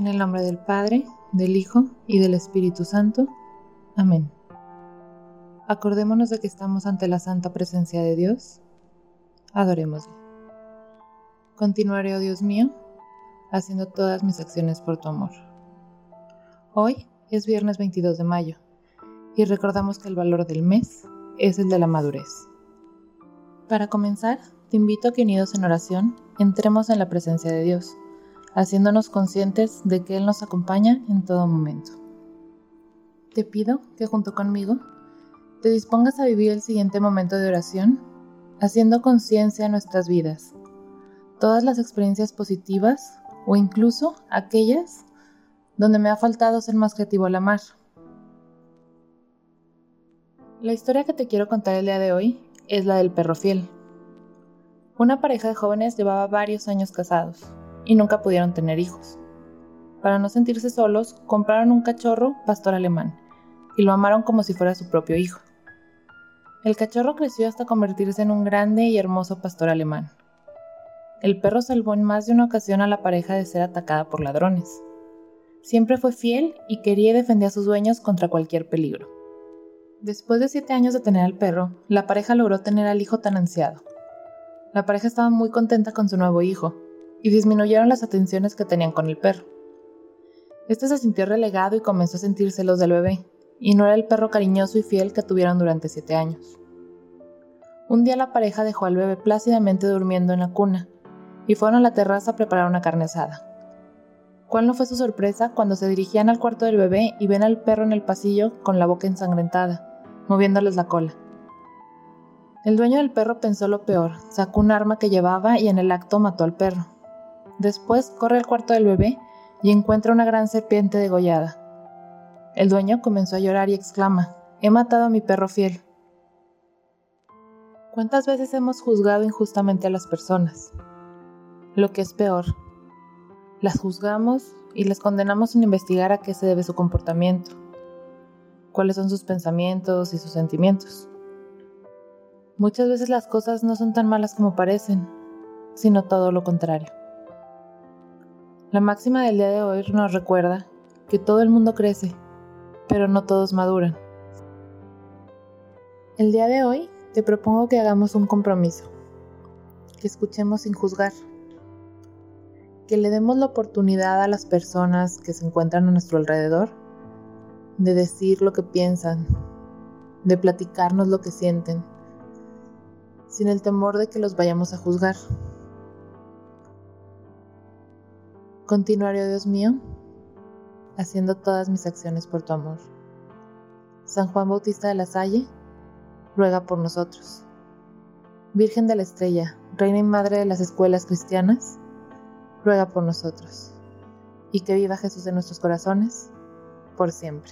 En el nombre del Padre, del Hijo y del Espíritu Santo. Amén. Acordémonos de que estamos ante la santa presencia de Dios. Adorémosle. Continuaré, oh Dios mío, haciendo todas mis acciones por tu amor. Hoy es viernes 22 de mayo y recordamos que el valor del mes es el de la madurez. Para comenzar, te invito a que unidos en oración entremos en la presencia de Dios, haciéndonos conscientes de que Él nos acompaña en todo momento. Te pido que junto conmigo te dispongas a vivir el siguiente momento de oración, haciendo conciencia en nuestras vidas, todas las experiencias positivas o incluso aquellas donde me ha faltado ser más creativo al amar. La historia que te quiero contar el día de hoy es la del perro fiel. Una pareja de jóvenes llevaba varios años casados y nunca pudieron tener hijos. Para no sentirse solos, compraron un cachorro pastor alemán y lo amaron como si fuera su propio hijo. El cachorro creció hasta convertirse en un grande y hermoso pastor alemán. El perro salvó en más de una ocasión a la pareja de ser atacada por ladrones. Siempre fue fiel y quería y defendía a sus dueños contra cualquier peligro. Después de siete años de tener al perro, la pareja logró tener al hijo tan ansiado. La pareja estaba muy contenta con su nuevo hijo, y disminuyeron las atenciones que tenían con el perro. Este se sintió relegado y comenzó a sentir celos del bebé, y no era el perro cariñoso y fiel que tuvieron durante siete años. Un día la pareja dejó al bebé plácidamente durmiendo en la cuna, y fueron a la terraza a preparar una carne asada. ¿Cuál no fue su sorpresa cuando se dirigían al cuarto del bebé y ven al perro en el pasillo con la boca ensangrentada? moviéndoles la cola. El dueño del perro pensó lo peor, sacó un arma que llevaba y en el acto mató al perro. Después corre al cuarto del bebé y encuentra una gran serpiente degollada. El dueño comenzó a llorar y exclama, He matado a mi perro fiel. ¿Cuántas veces hemos juzgado injustamente a las personas? Lo que es peor, las juzgamos y las condenamos sin investigar a qué se debe su comportamiento cuáles son sus pensamientos y sus sentimientos. Muchas veces las cosas no son tan malas como parecen, sino todo lo contrario. La máxima del día de hoy nos recuerda que todo el mundo crece, pero no todos maduran. El día de hoy te propongo que hagamos un compromiso, que escuchemos sin juzgar, que le demos la oportunidad a las personas que se encuentran a nuestro alrededor de decir lo que piensan, de platicarnos lo que sienten, sin el temor de que los vayamos a juzgar. Continuaré, oh Dios mío, haciendo todas mis acciones por tu amor. San Juan Bautista de la Salle, ruega por nosotros. Virgen de la Estrella, Reina y Madre de las Escuelas Cristianas, ruega por nosotros. Y que viva Jesús en nuestros corazones, por siempre.